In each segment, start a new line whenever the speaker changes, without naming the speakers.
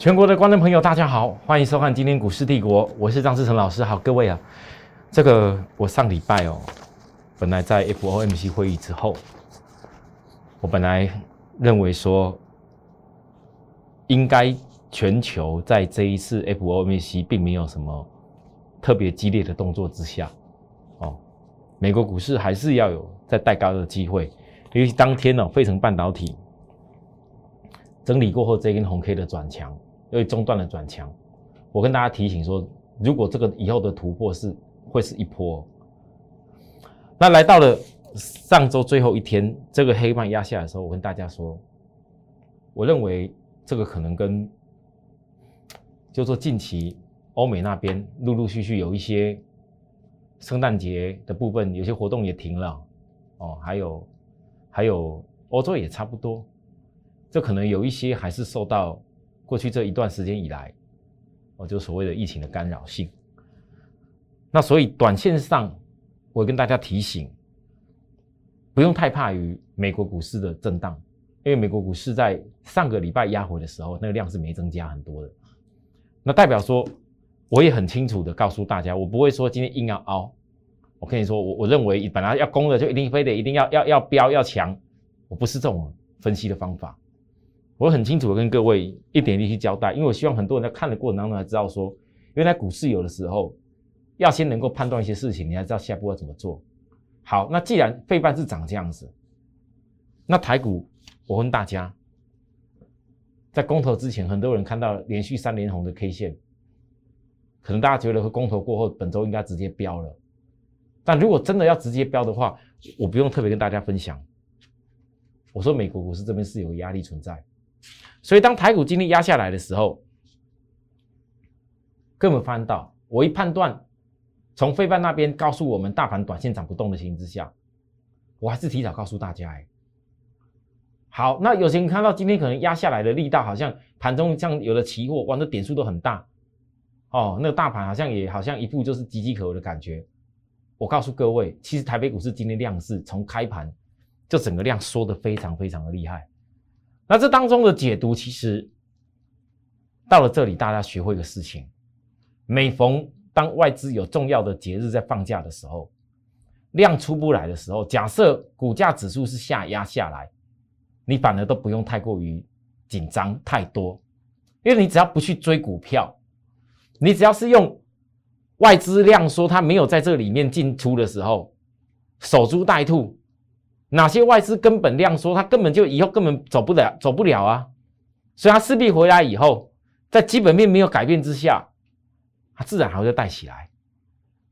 全国的观众朋友，大家好，欢迎收看今天股市帝国，我是张志成老师。好，各位啊，这个我上礼拜哦，本来在 FOMC 会议之后，我本来认为说，应该全球在这一次 FOMC 并没有什么特别激烈的动作之下，哦，美国股市还是要有在带高的机会，尤其当天呢，费城半导体整理过后，这根红 K 的转强。因为中断了转强，我跟大家提醒说，如果这个以后的突破是会是一波，那来到了上周最后一天，这个黑棒压下来的时候，我跟大家说，我认为这个可能跟，就说近期欧美那边陆陆续续有一些圣诞节的部分，有些活动也停了，哦，还有还有欧洲也差不多，这可能有一些还是受到。过去这一段时间以来，哦，就所谓的疫情的干扰性。那所以短线上，我跟大家提醒，不用太怕于美国股市的震荡，因为美国股市在上个礼拜压回的时候，那个量是没增加很多的。那代表说，我也很清楚的告诉大家，我不会说今天硬要凹。我跟你说，我我认为本来要攻的就一定非得一定要要要标要强，我不是这种分析的方法。我很清楚的跟各位一点一滴去交代，因为我希望很多人在看的过程当中才知道说，原来股市有的时候要先能够判断一些事情，你才知道下一步要怎么做。好，那既然费半是长这样子，那台股我问大家，在公投之前，很多人看到连续三连红的 K 线，可能大家觉得和公投过后本周应该直接飙了，但如果真的要直接飙的话，我不用特别跟大家分享。我说美国股市这边是有压力存在。所以，当台股今天压下来的时候，根本翻到我一判断，从费半那边告诉我们大盘短线涨不动的情形之下，我还是提早告诉大家哎。好，那有些人看到今天可能压下来的力道，好像盘中像有的期货，哇，那点数都很大哦，那个大盘好像也好像一副就是岌岌可危的感觉。我告诉各位，其实台北股市今天量是从开盘就整个量缩的非常非常的厉害。那这当中的解读，其实到了这里，大家学会一个事情：每逢当外资有重要的节日在放假的时候，量出不来的时候，假设股价指数是下压下来，你反而都不用太过于紧张太多，因为你只要不去追股票，你只要是用外资量说它没有在这里面进出的时候，守株待兔。哪些外资根本量缩，他根本就以后根本走不了，走不了啊！所以他势必回来以后，在基本面没有改变之下，他自然还会再带起来。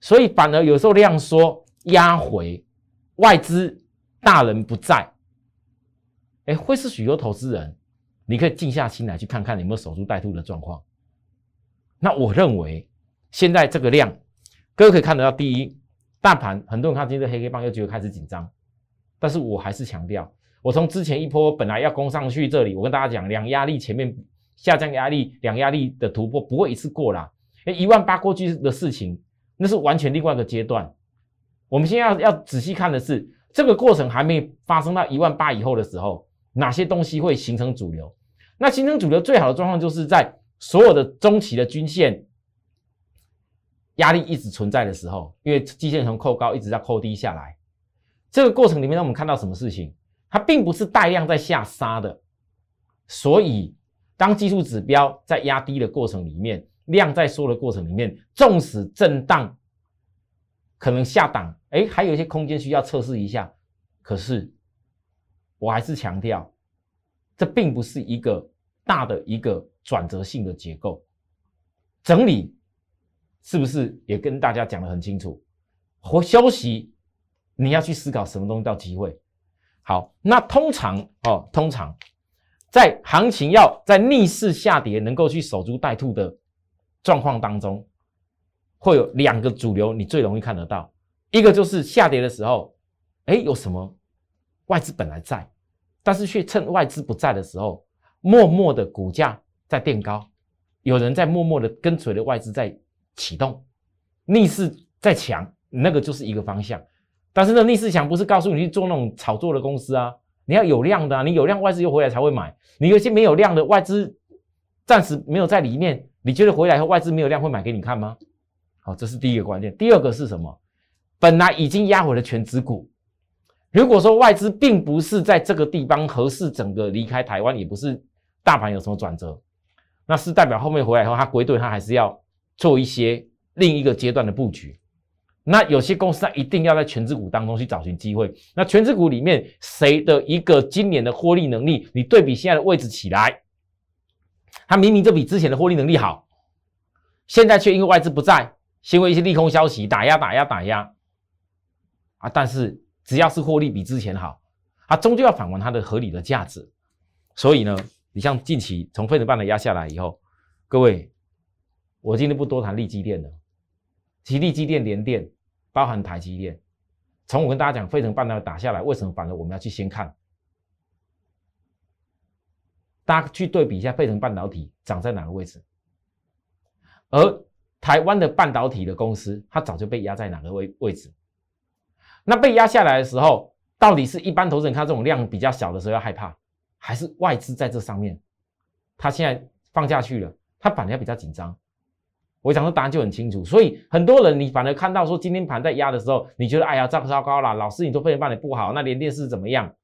所以反而有时候量缩压回，外资大人不在，哎，会是许多投资人，你可以静下心来去看看有没有守株待兔的状况。那我认为现在这个量，各位可以看得到，第一，大盘很多人看今天黑黑棒又觉得开始紧张。但是我还是强调，我从之前一波本来要攻上去这里，我跟大家讲，两压力前面下降压力，两压力的突破不会一次过啦。哎，一万八过去的事情，那是完全另外一个阶段。我们现在要要仔细看的是，这个过程还没发生到一万八以后的时候，哪些东西会形成主流？那形成主流最好的状况，就是在所有的中期的均线压力一直存在的时候，因为基线从扣高一直在扣低下来。这个过程里面，让我们看到什么事情？它并不是带量在下杀的，所以当技术指标在压低的过程里面，量在缩的过程里面，纵使震荡可能下档，哎，还有一些空间需要测试一下。可是我还是强调，这并不是一个大的一个转折性的结构整理，是不是也跟大家讲得很清楚？或休息。你要去思考什么东西叫机会。好，那通常哦，通常在行情要在逆势下跌，能够去守株待兔的状况当中，会有两个主流，你最容易看得到。一个就是下跌的时候，哎，有什么外资本来在，但是却趁外资不在的时候，默默的股价在垫高，有人在默默的跟随着外资在启动，逆势在强，那个就是一个方向。但是呢，逆势强不是告诉你去做那种炒作的公司啊，你要有量的啊，你有量外资又回来才会买。你有些没有量的外资暂时没有在里面，你觉得回来后外资没有量会买给你看吗？好，这是第一个关键。第二个是什么？本来已经压回了全指股，如果说外资并不是在这个地方合适整个离开台湾，也不是大盘有什么转折，那是代表后面回来以后，它归队，它还是要做一些另一个阶段的布局。那有些公司它一定要在全指股当中去找寻机会。那全指股里面谁的一个今年的获利能力，你对比现在的位置起来，它明明就比之前的获利能力好，现在却因为外资不在，因为一些利空消息打压打压打压啊！但是只要是获利比之前好，它终究要返还它的合理的价值。所以呢，你像近期从费德办的压下来以后，各位，我今天不多谈利基电的，其利基电连电。包含台积电，从我跟大家讲，费城半导体打下来，为什么反而我们要去先看？大家去对比一下，费城半导体涨在哪个位置？而台湾的半导体的公司，它早就被压在哪个位位置？那被压下来的时候，到底是一般投资人看这种量比较小的时候要害怕，还是外资在这上面，它现在放下去了，它反而要比较紧张？我想说答案就很清楚，所以很多人你反而看到说今天盘在压的时候，你觉得哎呀这样糟糕了，老师你都非常办的不好，那连电视怎么样？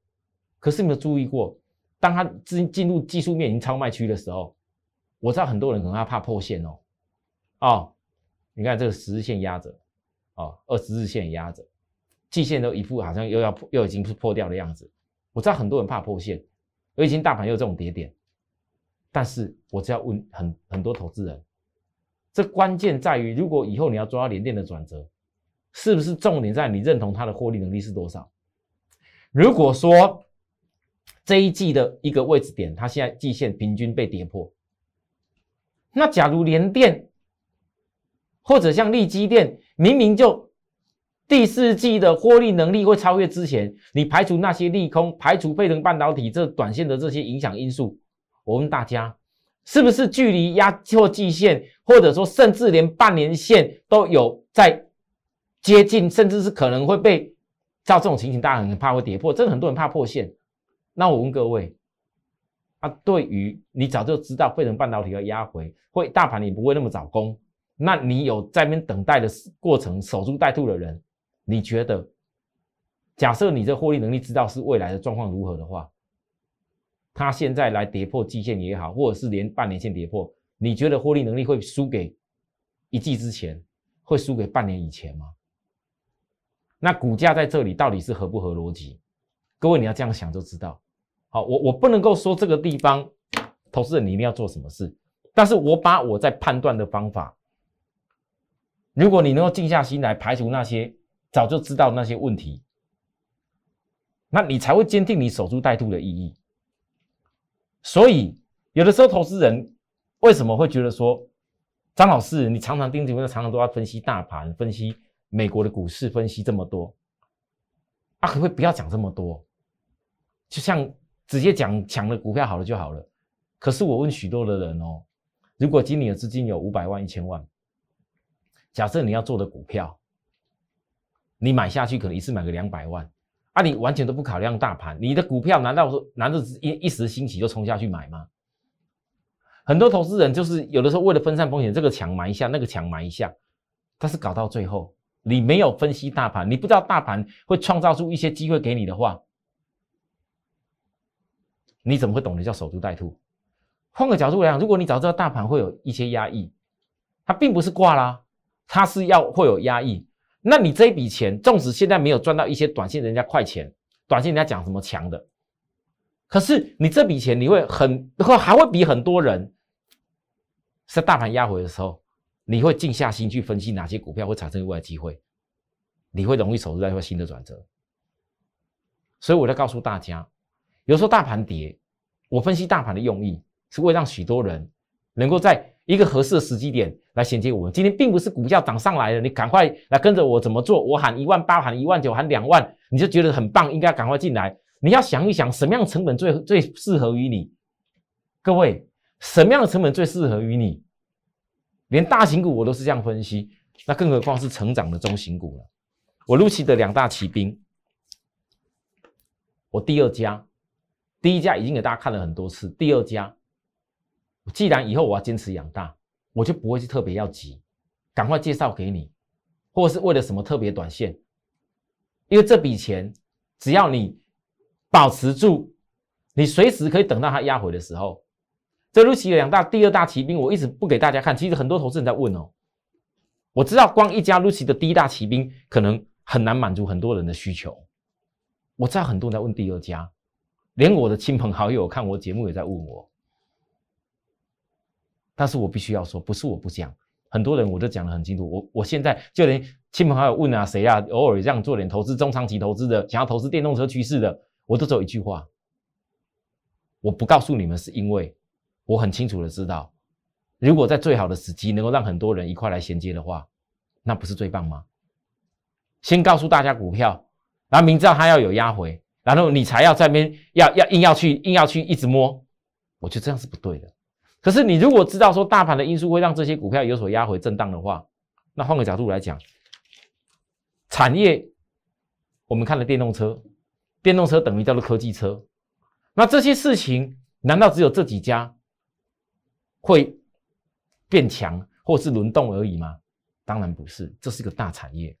可是没有注意过，当它进进入技术面已经超卖区的时候，我知道很多人可能要怕破线哦。哦，你看这个十日线压着，哦，二十日线压着，季线都一副好像又要又已经是破掉的样子。我知道很多人怕破线，而今大盘又这种跌点，但是我只要问很很多投资人。这关键在于，如果以后你要抓到联电的转折，是不是重点在你认同它的获利能力是多少？如果说这一季的一个位置点，它现在季线平均被跌破，那假如联电或者像利基电，明明就第四季的获利能力会超越之前，你排除那些利空，排除沸腾半导体这短线的这些影响因素，我问大家。是不是距离压错季线，或者说甚至连半年线都有在接近，甚至是可能会被照这种情形，大家很怕会跌破，真的很多人怕破线。那我问各位，啊，对于你早就知道费城半导体要压回，会大盘你不会那么早攻，那你有在那边等待的过程，守株待兔的人，你觉得，假设你这获利能力知道是未来的状况如何的话？它现在来跌破季线也好，或者是连半年线跌破，你觉得获利能力会输给一季之前，会输给半年以前吗？那股价在这里到底是合不合逻辑？各位你要这样想就知道。好，我我不能够说这个地方投资人你一定要做什么事，但是我把我在判断的方法，如果你能够静下心来排除那些早就知道那些问题，那你才会坚定你守株待兔的意义。所以，有的时候投资人为什么会觉得说，张老师，你常常盯着，常常都要分析大盘，分析美国的股市，分析这么多，啊，可不可以不要讲这么多？就像直接讲抢了股票好了就好了。可是我问许多的人哦，如果今年的资金有五百万、一千万，假设你要做的股票，你买下去可能一次买个两百万。啊，你完全都不考量大盘，你的股票难道说难道一一时兴起就冲下去买吗？很多投资人就是有的时候为了分散风险，这个抢买一下，那个抢买一下，但是搞到最后，你没有分析大盘，你不知道大盘会创造出一些机会给你的话，你怎么会懂得叫守株待兔？换个角度来讲，如果你早知道大盘会有一些压抑，它并不是挂啦，它是要会有压抑。那你这一笔钱，纵使现在没有赚到一些短线人家快钱，短线人家讲什么强的，可是你这笔钱你会很会还会比很多人在大盘压回的时候，你会静下心去分析哪些股票会产生意外机会，你会容易守住在一新的转折。所以我在告诉大家，有时候大盘跌，我分析大盘的用意是为让许多人能够在。一个合适的时机点来衔接我们。今天并不是股价涨上来了，你赶快来跟着我怎么做？我喊一万八，喊一万九，喊两万，你就觉得很棒，应该赶快进来。你要想一想，什么样的成本最最适合于你？各位，什么样的成本最适合于你？连大型股我都是这样分析，那更何况是成长的中型股了。我陆奇的两大骑兵，我第二家，第一家已经给大家看了很多次，第二家。既然以后我要坚持养大，我就不会去特别要急，赶快介绍给你，或者是为了什么特别短线，因为这笔钱只要你保持住，你随时可以等到它压回的时候。这陆奇两大第二大骑兵，我一直不给大家看，其实很多投资人在问哦。我知道光一家 Lucy 的第一大骑兵可能很难满足很多人的需求，我知道很多人在问第二家，连我的亲朋好友看我节目也在问我。但是我必须要说，不是我不讲，很多人我都讲得很清楚。我我现在就连亲朋好友问啊，谁啊，偶尔这样做点投资，中长期投资的，想要投资电动车趋势的，我都只有一句话：我不告诉你们，是因为我很清楚的知道，如果在最好的时机能够让很多人一块来衔接的话，那不是最棒吗？先告诉大家股票，然后明知道它要有压回，然后你才要在那边要要硬要去硬要去一直摸，我觉得这样是不对的。可是你如果知道说大盘的因素会让这些股票有所压回震荡的话，那换个角度来讲，产业我们看了电动车，电动车等于叫做科技车，那这些事情难道只有这几家会变强或是轮动而已吗？当然不是，这是一个大产业，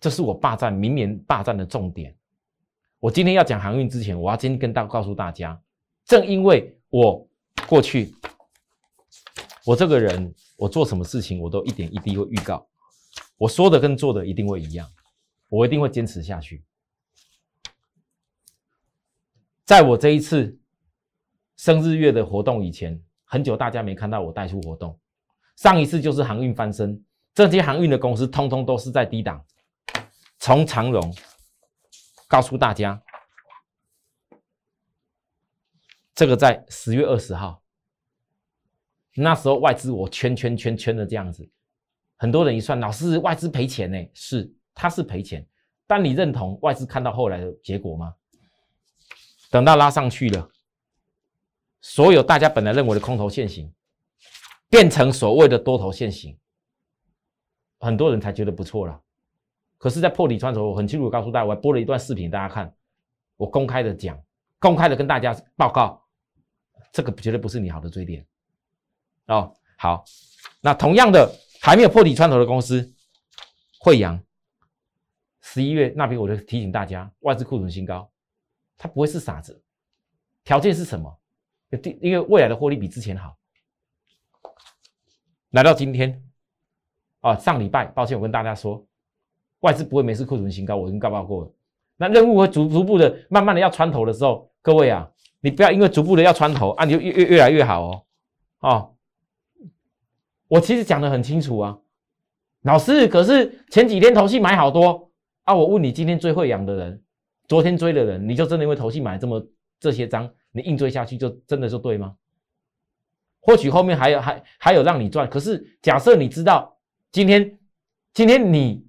这是我霸占明年霸占的重点。我今天要讲航运之前，我要先跟大告诉大家，正因为我过去。我这个人，我做什么事情，我都一点一滴会预告。我说的跟做的一定会一样，我一定会坚持下去。在我这一次生日月的活动以前，很久大家没看到我带出活动。上一次就是航运翻身，这些航运的公司通通都是在低档。从长荣告诉大家，这个在十月二十号。那时候外资我圈圈圈圈的这样子，很多人一算，老师外资赔钱呢？是，他是赔钱，但你认同外资看到后来的结果吗？等到拉上去了，所有大家本来认为的空头现行，变成所谓的多头现行，很多人才觉得不错了。可是，在破底穿的时候，我很清楚告诉大家，我还播了一段视频，大家看，我公开的讲，公开的跟大家报告，这个绝对不是你好的追点。哦，好，那同样的还没有破底穿头的公司，惠阳，十一月那边我就提醒大家，外资库存新高，他不会是傻子，条件是什么？因为未来的获利比之前好。来到今天，啊，上礼拜，抱歉，我跟大家说，外资不会没事库存新高，我已经告报过了。那任务会逐逐步的、慢慢的要穿头的时候，各位啊，你不要因为逐步的要穿头啊，你就越越越来越好哦，哦。我其实讲的很清楚啊，老师，可是前几天投戏买好多啊，我问你，今天追会养的人，昨天追的人，你就真的因为投信买这么这些张，你硬追下去就真的就对吗？或许后面还有还还有让你赚，可是假设你知道今天今天你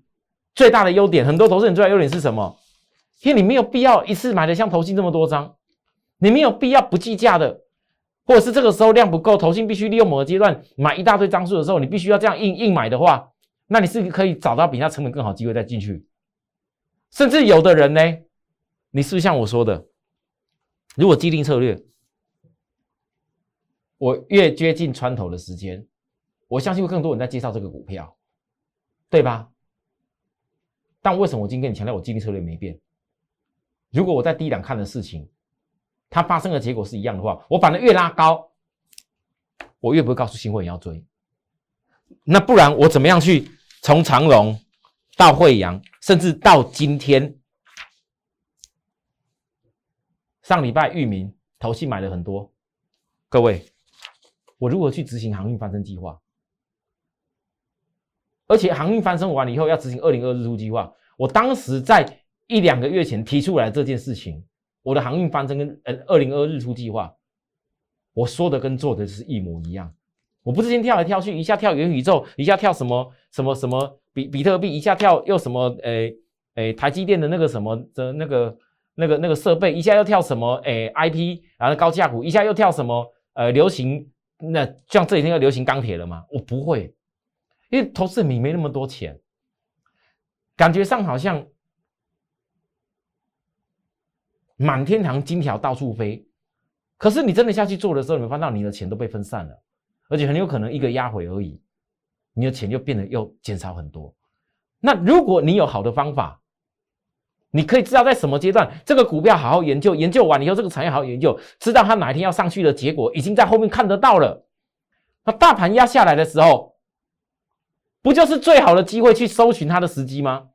最大的优点，很多投资人最大的优点是什么？因为你没有必要一次买的像投信这么多张，你没有必要不计价的。或者是这个时候量不够，投信必须利用某个阶段买一大堆张数的时候，你必须要这样硬硬买的话，那你是可以找到比它成本更好机会再进去。甚至有的人呢，你是不是像我说的，如果既定策略，我越接近穿头的时间，我相信会更多人在介绍这个股票，对吧？但为什么我今天跟你强调我既定策略没变？如果我在低档看的事情。它发生的结果是一样的话，我反正越拉高，我越不会告诉新会员要追。那不然我怎么样去从长隆到惠阳，甚至到今天上礼拜域名投信买了很多，各位，我如何去执行航运翻身计划？而且航运翻身完了以后要执行二零二日出计划，我当时在一两个月前提出来这件事情。我的航运翻身跟呃二零二日出计划，我说的跟做的是一模一样。我不是先跳来跳去，一下跳元宇宙，一下跳什么什么什么比比特币，一下跳又什么诶诶台积电的那个什么的那个那个那个设备，一下又跳什么诶 IP，然后高价股，一下又跳什么呃流行，那像这几天要流行钢铁了吗？我不会，因为投资你没那么多钱，感觉上好像。满天堂金条到处飞，可是你真的下去做的时候，你会发现到你的钱都被分散了，而且很有可能一个压回而已，你的钱就变得又减少很多。那如果你有好的方法，你可以知道在什么阶段这个股票好好研究，研究完以后这个产业好好研究，知道它哪一天要上去的结果已经在后面看得到了。那大盘压下来的时候，不就是最好的机会去搜寻它的时机吗？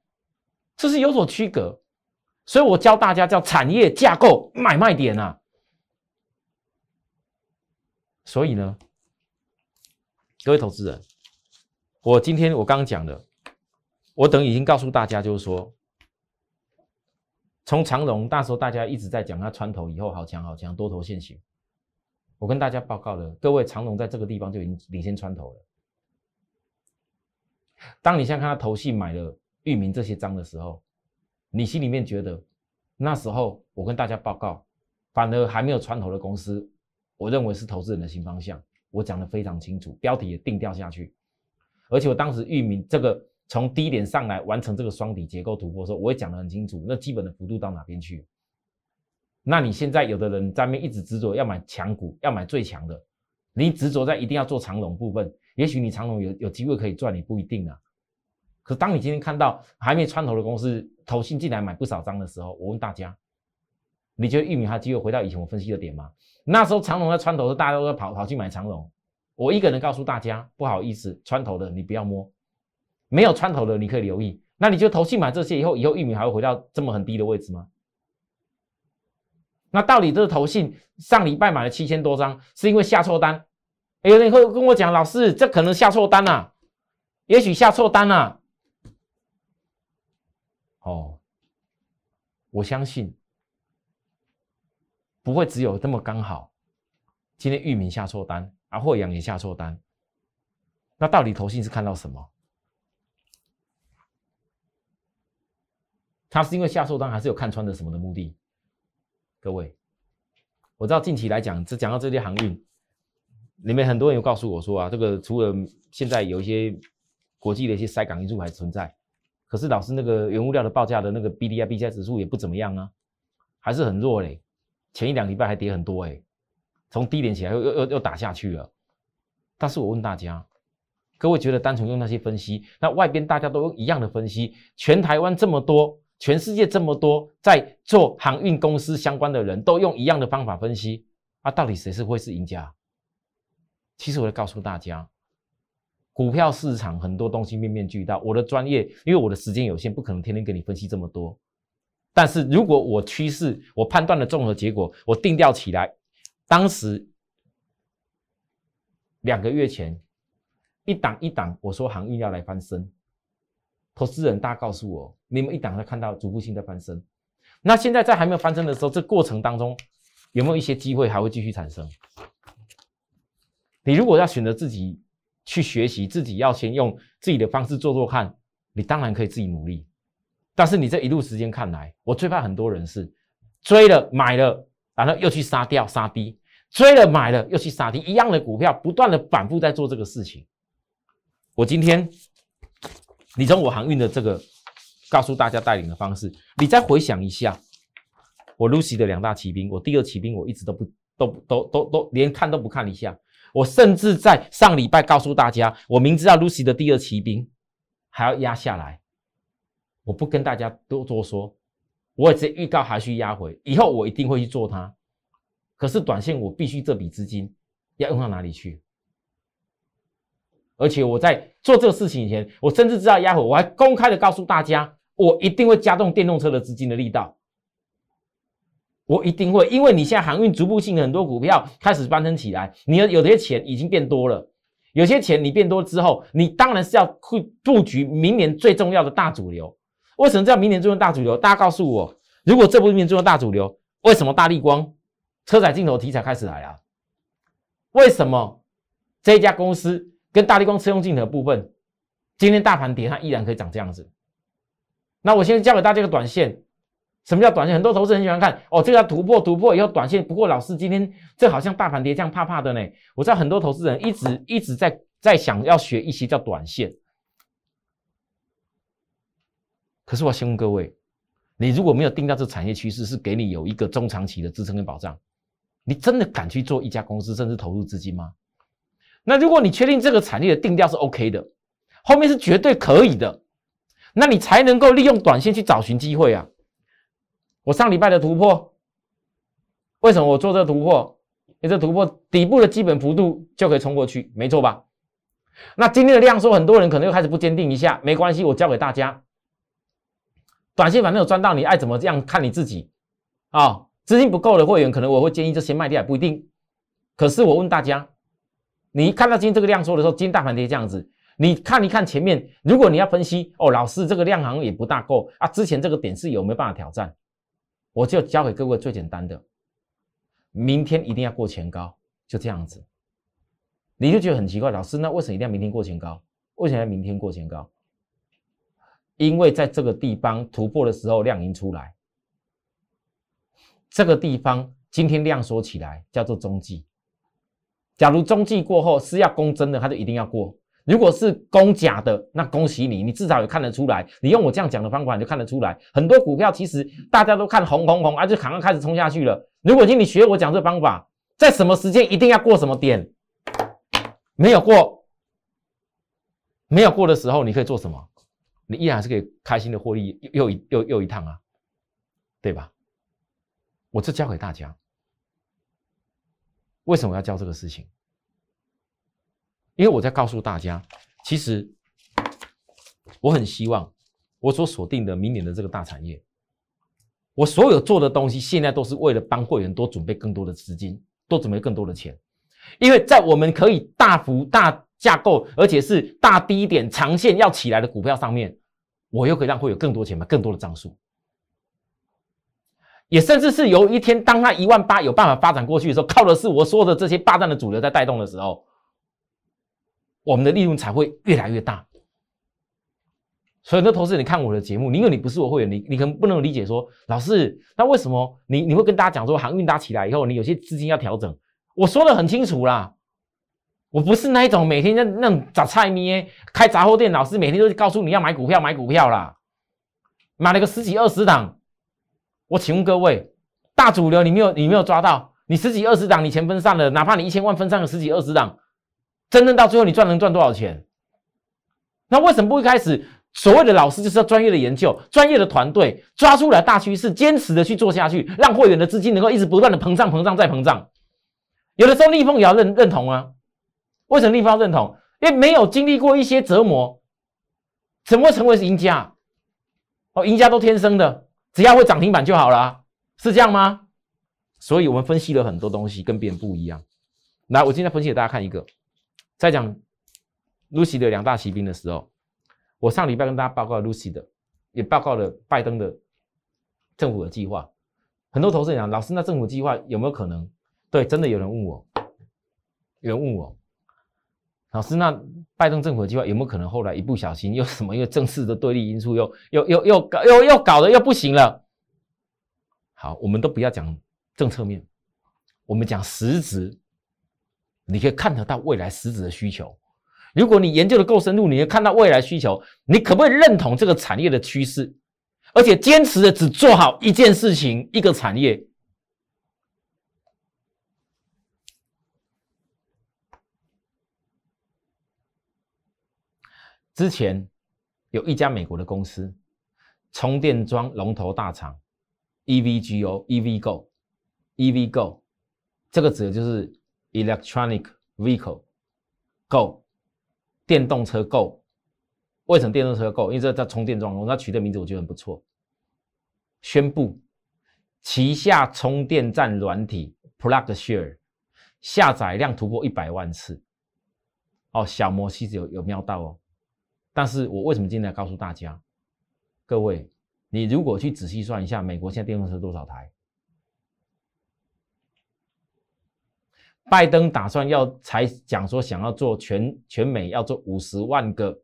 这是有所区隔，所以我教大家叫产业架构买卖点啊。所以呢，各位投资人，我今天我刚讲的，我等已经告诉大家，就是说，从长荣那时候大家一直在讲它穿头以后好强好强，多头现行。我跟大家报告了，各位长荣在这个地方就已经领先穿头了。当你现在看到投信买了域名这些章的时候，你心里面觉得那时候我跟大家报告，反而还没有穿头的公司。我认为是投资人的新方向，我讲的非常清楚，标题也定调下去，而且我当时域名这个从低点上来完成这个双底结构突破的时候，我也讲得很清楚，那基本的幅度到哪边去？那你现在有的人在面一直执着要买强股，要买最强的，你执着在一定要做长龙部分，也许你长龙有有机会可以赚，你不一定啊。可当你今天看到还没穿头的公司投信进来买不少张的时候，我问大家，你觉得玉米还有机会回到以前我分析的点吗？那时候长龙在穿头的，大家都在跑跑去买长龙。我一个人告诉大家，不好意思，穿头的你不要摸，没有穿头的你可以留意。那你就投信买这些以后，以后玉米还会回到这么很低的位置吗？那到底这个投信上礼拜买了七千多张，是因为下错单？有人会跟我讲，老师，这可能下错单啊，也许下错单啊。哦，我相信。不会只有这么刚好，今天域名下错单，啊，惠阳也下错单，那到底投信是看到什么？他是因为下错单，还是有看穿的什么的目的？各位，我知道近期来讲，只讲到这些航运，里面很多人有告诉我说啊，这个除了现在有一些国际的一些塞港因素还存在，可是老师那个原物料的报价的那个 B D I B 加指数也不怎么样啊，还是很弱嘞。前一两礼拜还跌很多哎，从低点起来又又又又打下去了。但是我问大家，各位觉得单纯用那些分析，那外边大家都用一样的分析，全台湾这么多，全世界这么多在做航运公司相关的人都用一样的方法分析，啊，到底谁是会是赢家？其实我要告诉大家，股票市场很多东西面面俱到，我的专业，因为我的时间有限，不可能天天给你分析这么多。但是如果我趋势，我判断的综合结果，我定调起来，当时两个月前，一档一档，我说航运要来翻身，投资人大家告诉我，你们一档在看到逐步性的翻身，那现在在还没有翻身的时候，这过程当中有没有一些机会还会继续产生？你如果要选择自己去学习，自己要先用自己的方式做做看，你当然可以自己努力。但是你这一路时间看来，我最怕很多人是追了买了，然后又去杀掉杀低，追了买了又去杀低，一样的股票不断的反复在做这个事情。我今天，你从我航运的这个告诉大家带领的方式，你再回想一下，我 Lucy 的两大骑兵，我第二骑兵我一直都不都都都都连看都不看一下，我甚至在上礼拜告诉大家，我明知道 Lucy 的第二骑兵还要压下来。我不跟大家多多说，我也直接预告还需压回，以后我一定会去做它。可是短线我必须这笔资金要用到哪里去？而且我在做这个事情以前，我甚至知道压回，我还公开的告诉大家，我一定会加重电动车的资金的力道。我一定会，因为你现在航运逐步性很多股票开始翻腾起来，你有有些钱已经变多了，有些钱你变多之后，你当然是要去布局明年最重要的大主流。为什么叫明年做大主流？大家告诉我，如果这部明年做大主流，为什么大力光车载镜头题材开始来啊？为什么这家公司跟大力光车用镜头部分，今天大盘跌，它依然可以涨这样子？那我现在教给大家一个短线，什么叫短线？很多投资人喜欢看哦，这个要突破，突破以后短线。不过老师今天这好像大盘跌这样怕怕的呢。我知道很多投资人一直一直在在想要学一些叫短线。可是我先问各位，你如果没有定到这产业趋势，是给你有一个中长期的支撑跟保障，你真的敢去做一家公司，甚至投入资金吗？那如果你确定这个产业的定调是 OK 的，后面是绝对可以的，那你才能够利用短线去找寻机会啊！我上礼拜的突破，为什么我做这个突破？因为这突破底部的基本幅度就可以冲过去，没错吧？那今天的量缩，很多人可能又开始不坚定一下，没关系，我教给大家，短线反正有赚到，你爱怎么样看你自己啊！资金不够的会员，可能我会建议就先卖掉，也不一定。可是我问大家。你看到今天这个量缩的时候，今天大盘跌这样子，你看一看前面，如果你要分析哦，老师这个量好像也不大够啊，之前这个点是有没有办法挑战？我就教给各位最简单的，明天一定要过前高，就这样子。你就觉得很奇怪，老师那为什么一定要明天过前高？为什么要明天过前高？因为在这个地方突破的时候量已经出来，这个地方今天量缩起来叫做中继。假如中继过后是要攻真的，他就一定要过；如果是攻假的，那恭喜你，你至少也看得出来。你用我这样讲的方法，你就看得出来。很多股票其实大家都看红红红，啊，就刚刚开始冲下去了。如果今天你学我讲这方法，在什么时间一定要过什么点，没有过，没有过的时候，你可以做什么？你依然是可以开心的获利又一又又一趟啊，对吧？我这教给大家。为什么要教这个事情？因为我在告诉大家，其实我很希望我所锁定的明年的这个大产业，我所有做的东西，现在都是为了帮会员多准备更多的资金，多准备更多的钱。因为在我们可以大幅大架构，而且是大低点长线要起来的股票上面，我又可以让会有更多钱买更多的张数。也甚至是有一天，当他一万八有办法发展过去的时候，靠的是我说的这些霸占的主流在带动的时候，我们的利润才会越来越大。所以，那同事你看我的节目，因为你不是我会员，你你可能不能理解说，老师，那为什么你你会跟大家讲说，航运搭起来以后，你有些资金要调整？我说的很清楚啦，我不是那一种每天在那种杂菜咩开杂货店，老师每天都告诉你要买股票买股票啦，买了个十几二十档。我请问各位，大主流你没有你没有抓到，你十几二十档你钱分散了，哪怕你一千万分散了十几二十档，真正到最后你赚能赚多少钱？那为什么不一开始所谓的老师就是要专业的研究、专业的团队抓出来大趋势，坚持的去做下去，让会员的资金能够一直不断的膨胀、膨胀再膨胀？有的时候逆风也要认认同啊。为什么逆风要认同？因为没有经历过一些折磨，怎么会成为赢家？哦，赢家都天生的。只要会涨停板就好了，是这样吗？所以我们分析了很多东西，跟别人不一样。来，我今天分析给大家看一个，在讲 Lucy 的两大骑兵的时候，我上礼拜跟大家报告 Lucy 的，也报告了拜登的政府的计划。很多投资人讲，老师，那政府计划有没有可能？对，真的有人问我，有人问我。老师，那拜登政府的计划有没有可能后来一不小心又什么？因为政治的对立因素又又又又搞又又搞得又不行了。好，我们都不要讲政策面，我们讲实质，你可以看得到未来实质的需求。如果你研究的够深入，你看到未来需求，你可不可以认同这个产业的趋势，而且坚持的只做好一件事情，一个产业？之前有一家美国的公司，充电桩龙头大厂，EVGO，EVGO，EVGO，这个指的就是 Electronic Vehicle Go，电动车 Go。为什么电动车 Go？因为这叫充电桩，我它取的名字我觉得很不错。宣布旗下充电站软体 PlugShare 下载量突破一百万次。哦，小摩其实有有瞄到哦。但是我为什么今天来告诉大家，各位，你如果去仔细算一下，美国现在电动车多少台？拜登打算要才讲说想要做全全美要做五十万个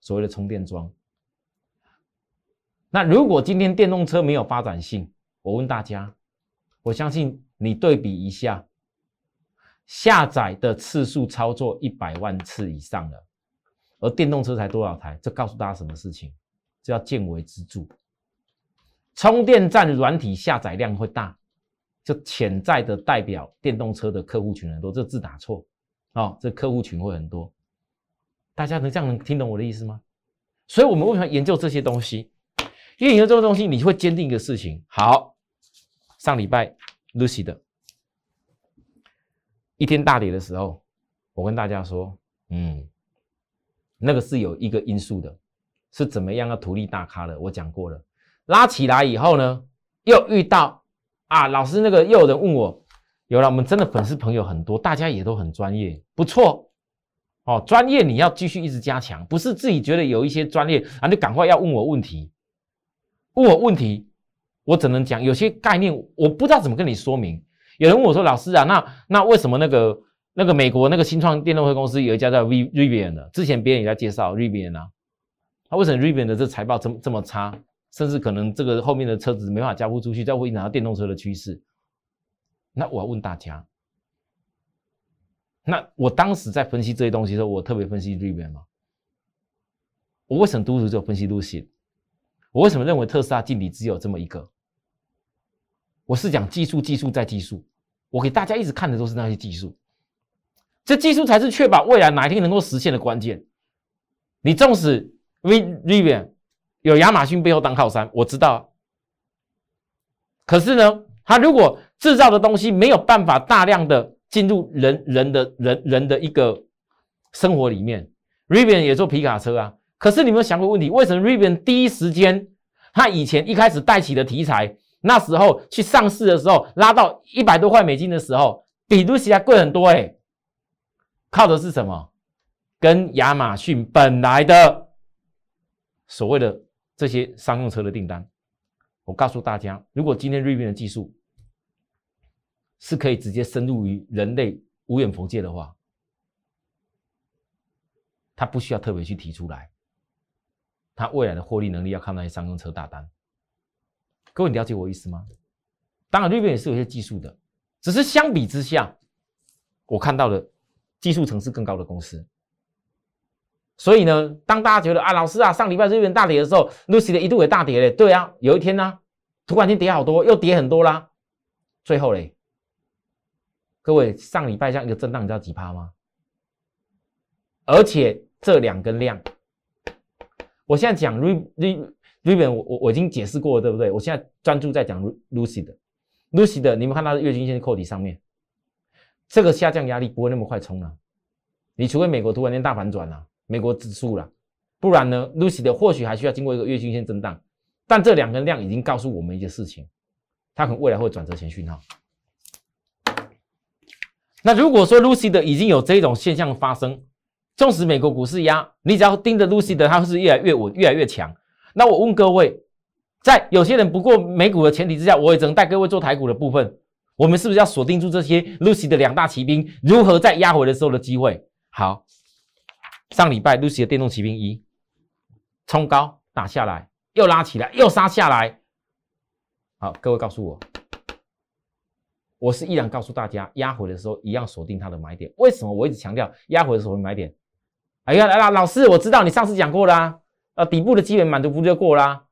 所谓的充电桩。那如果今天电动车没有发展性，我问大家，我相信你对比一下，下载的次数操作一百万次以上了。而电动车才多少台？这告诉大家什么事情？这叫见微知著。充电站软体下载量会大，就潜在的代表电动车的客户群很多，这字打错哦，这客户群会很多。大家能这样能听懂我的意思吗？所以我们为什么研究这些东西？因为研究这个东西，你会坚定一个事情。好，上礼拜 Lucy 的一天大跌的时候，我跟大家说，嗯，那个是有一个因素的，是怎么样要图利大咖的。我讲过了，拉起来以后呢，又遇到啊，老师那个又有人问我，有了，我们真的粉丝朋友很多，大家也都很专业，不错。哦，专业你要继续一直加强，不是自己觉得有一些专业啊，就赶快要问我问题，问我问题，我只能讲有些概念我不知道怎么跟你说明。有人问我说：“老师啊，那那为什么那个那个美国那个新创电动车公司有一家叫 V Rivian 的，之前别人也在介绍 Rivian 啊，他为什么 Rivian 的这财报这么这么差，甚至可能这个后面的车子没法交付出去，再会影响到电动车的趋势？那我要问大家。”那我当时在分析这些东西的时候，我特别分析 Rivian 吗？我为什么独独就分析 Lucy？我为什么认为特斯拉净理只有这么一个？我是讲技术，技术再技术。我给大家一直看的都是那些技术，这技术才是确保未来哪一天能够实现的关键。你纵使 Rivian 有亚马逊背后当靠山，我知道。可是呢，他如果制造的东西没有办法大量的。进入人人的人人的一个生活里面，Rivian 也做皮卡车啊。可是你有没有想过问题？为什么 Rivian 第一时间，他以前一开始带起的题材，那时候去上市的时候，拉到一百多块美金的时候，比 Lucia 贵很多哎。靠的是什么？跟亚马逊本来的所谓的这些商用车的订单。我告诉大家，如果今天瑞变的技术，是可以直接深入于人类无远佛界的话，他不需要特别去提出来，他未来的获利能力要靠那些商用车大单。各位你了解我意思吗？当然，这边也是有些技术的，只是相比之下，我看到的技术层次更高的公司。所以呢，当大家觉得啊，老师啊，上礼拜这边大跌的时候，Lucy 的一度也大跌嘞。对啊，有一天呢，突然间跌好多，又跌很多啦，最后嘞。各位，上礼拜像一个震荡，你知道几趴吗？而且这两根量，我现在讲 Re Re Ribbon，我我我已经解释过了，对不对？我现在专注在讲 Lucy 的 Lucy 的，你们看它的月均线扣底上面，这个下降压力不会那么快冲了。你除非美国突然间大反转了，美国指数了，不然呢，Lucy 的或许还需要经过一个月均线震荡。但这两根量已经告诉我们一件事情，它可能未来会转折前讯号。那如果说 Lucy 的已经有这种现象发生，纵使美国股市压，你只要盯着 Lucy 的，它是越来越稳，越来越强。那我问各位，在有些人不过美股的前提之下，我也只能带各位做台股的部分，我们是不是要锁定住这些 Lucy 的两大骑兵，如何在压回的时候的机会？好，上礼拜 Lucy 的电动骑兵一冲高打下来，又拉起来，又杀下来。好，各位告诉我。我是依然告诉大家，压回的时候一样锁定它的买点。为什么我一直强调压回的时候买点？哎呀，来了，老师，我知道你上次讲过啦，呃，底部的基本满足不就过啦。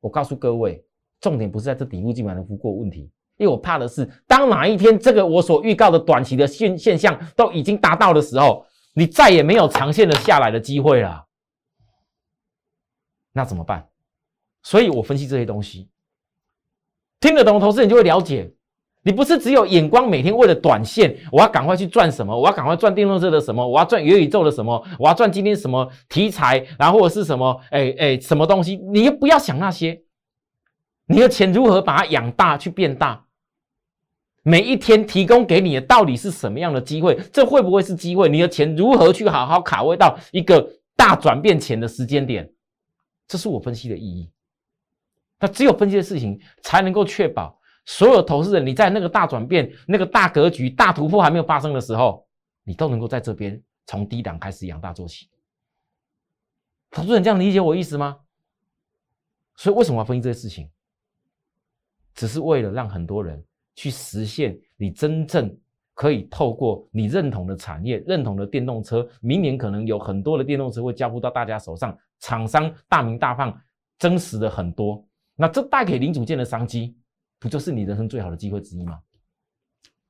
我告诉各位，重点不是在这底部基本满足幅过问题，因为我怕的是，当哪一天这个我所预告的短期的现现象都已经达到的时候，你再也没有长线的下来的机会了。那怎么办？所以我分析这些东西，听得懂的投资人就会了解。你不是只有眼光，每天为了短线，我要赶快去赚什么？我要赶快赚电动车的什么？我要赚元宇宙的什么？我要赚今天什么题材？然后或者是什么？哎哎，什么东西？你不要想那些，你的钱如何把它养大去变大？每一天提供给你的到底是什么样的机会？这会不会是机会？你的钱如何去好好卡位到一个大转变前的时间点？这是我分析的意义。那只有分析的事情，才能够确保。所有投资人，你在那个大转变、那个大格局、大突破还没有发生的时候，你都能够在这边从低档开始养大做起。投资人这样理解我意思吗？所以为什么要分析这些事情？只是为了让很多人去实现你真正可以透过你认同的产业、认同的电动车，明年可能有很多的电动车会交付到大家手上，厂商大名大放，真实的很多。那这带给零组件的商机。不就是你人生最好的机会之一吗？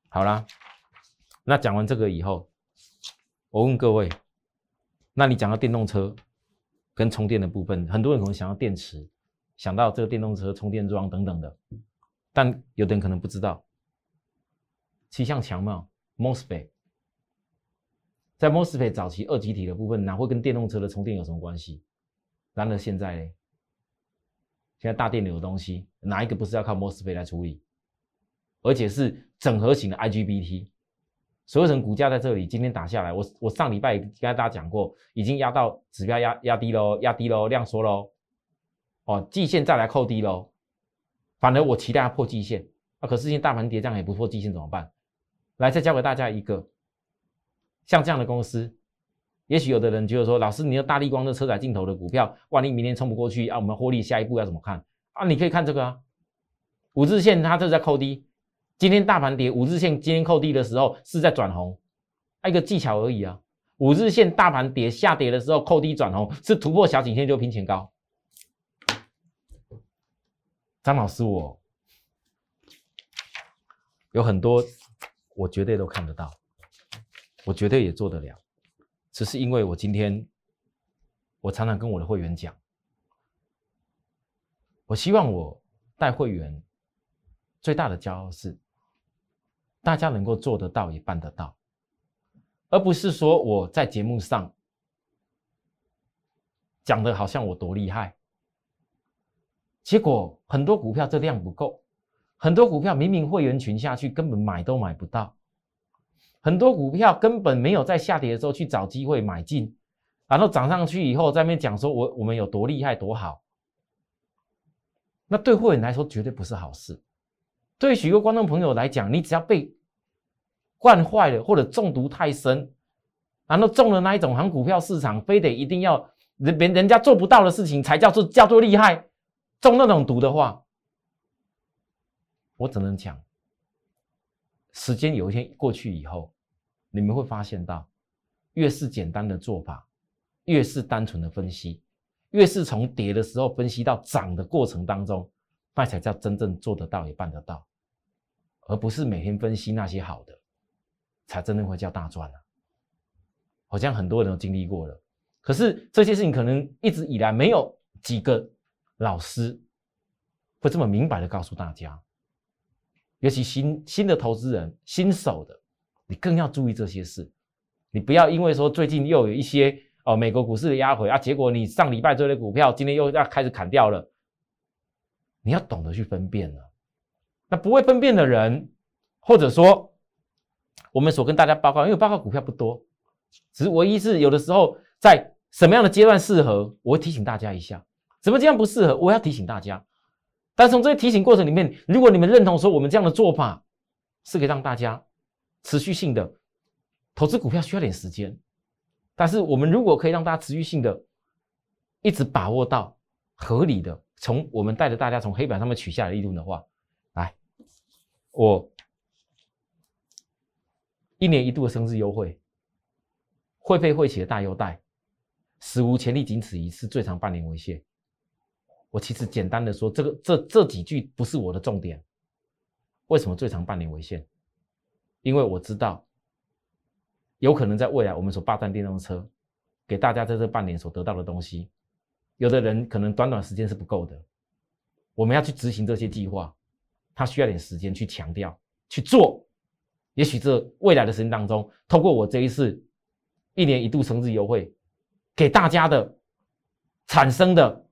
好啦，那讲完这个以后，我问各位，那你讲到电动车跟充电的部分，很多人可能想到电池，想到这个电动车充电桩等等的，但有的人可能不知道，气象强嘛，MOSFET，在 MOSFET 早期二极体的部分，哪会跟电动车的充电有什么关系？然而现在呢？现在大电流的东西，哪一个不是要靠 MOSFET 来处理？而且是整合型的 IGBT，所有人股价在这里今天打下来，我我上礼拜跟大家讲过，已经压到指标压压低喽，压低喽，量缩喽，哦，季线再来扣低喽，反而我期待它破季线啊，可是现在大盘跌这样也不破季线怎么办？来，再教给大家一个，像这样的公司，也许有的人觉得说，老师，你要大力光的车载镜头的股票，万一明天冲不过去啊，我们获利下一步要怎么看啊？你可以看这个啊，五日线它这在扣低。今天大盘跌，五日线今天扣低的时候是在转红，啊一个技巧而已啊。五日线大盘跌下跌的时候扣低转红，是突破小颈线就拼前高。张老师，我有很多，我绝对都看得到，我绝对也做得了，只是因为我今天，我常常跟我的会员讲，我希望我带会员最大的骄傲是。大家能够做得到也办得到，而不是说我在节目上讲的好像我多厉害，结果很多股票这量不够，很多股票明明会员群下去根本买都买不到，很多股票根本没有在下跌的时候去找机会买进，然后涨上去以后在那边讲说我我们有多厉害多好，那对会员来说绝对不是好事。对许多观众朋友来讲，你只要被惯坏了，或者中毒太深，然后中了那一种行股票市场，非得一定要人别人家做不到的事情才叫做叫做厉害，中那种毒的话，我只能讲，时间有一天过去以后，你们会发现到，越是简单的做法，越是单纯的分析，越是从跌的时候分析到涨的过程当中。那才叫真正做得到也办得到，而不是每天分析那些好的，才真正会叫大赚啊！好像很多人都经历过了，可是这些事情可能一直以来没有几个老师会这么明白的告诉大家，尤其新新的投资人、新手的，你更要注意这些事。你不要因为说最近又有一些哦美国股市的压回啊，结果你上礼拜追的股票今天又要开始砍掉了。你要懂得去分辨了。那不会分辨的人，或者说我们所跟大家报告，因为报告股票不多，只是唯一是有的时候在什么样的阶段适合，我会提醒大家一下；怎么这样不适合，我要提醒大家。但从这些提醒过程里面，如果你们认同说我们这样的做法是可以让大家持续性的投资股票需要点时间，但是我们如果可以让大家持续性的一直把握到合理的。从我们带着大家从黑板上面取下来利润的话，来，我一年一度的生日优惠，会费会期的大优待，史无前例，仅此一次，最长半年为限。我其实简单的说，这个这这几句不是我的重点。为什么最长半年为限？因为我知道，有可能在未来我们所霸占电动车，给大家在这半年所得到的东西。有的人可能短短时间是不够的，我们要去执行这些计划，他需要点时间去强调去做。也许这未来的时间当中，透过我这一次一年一度生日优惠，给大家的产生的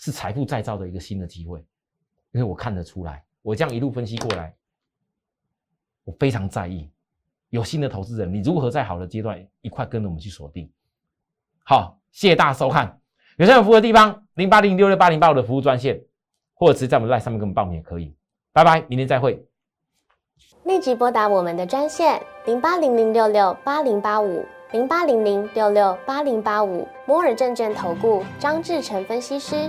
是财富再造的一个新的机会。因为我看得出来，我这样一路分析过来，我非常在意有新的投资人，你如何在好的阶段一块跟着我们去锁定。好，谢谢大家收看。有需要服务的地方，零八零六六八零八五的服务专线，或者直接在我们 LINE 上面跟我们报名也可以。拜拜，明天再会。
立即拨打我们的专线零八零零六六八零八五零八零零六六八零八五摩尔证券投顾张志成分析师。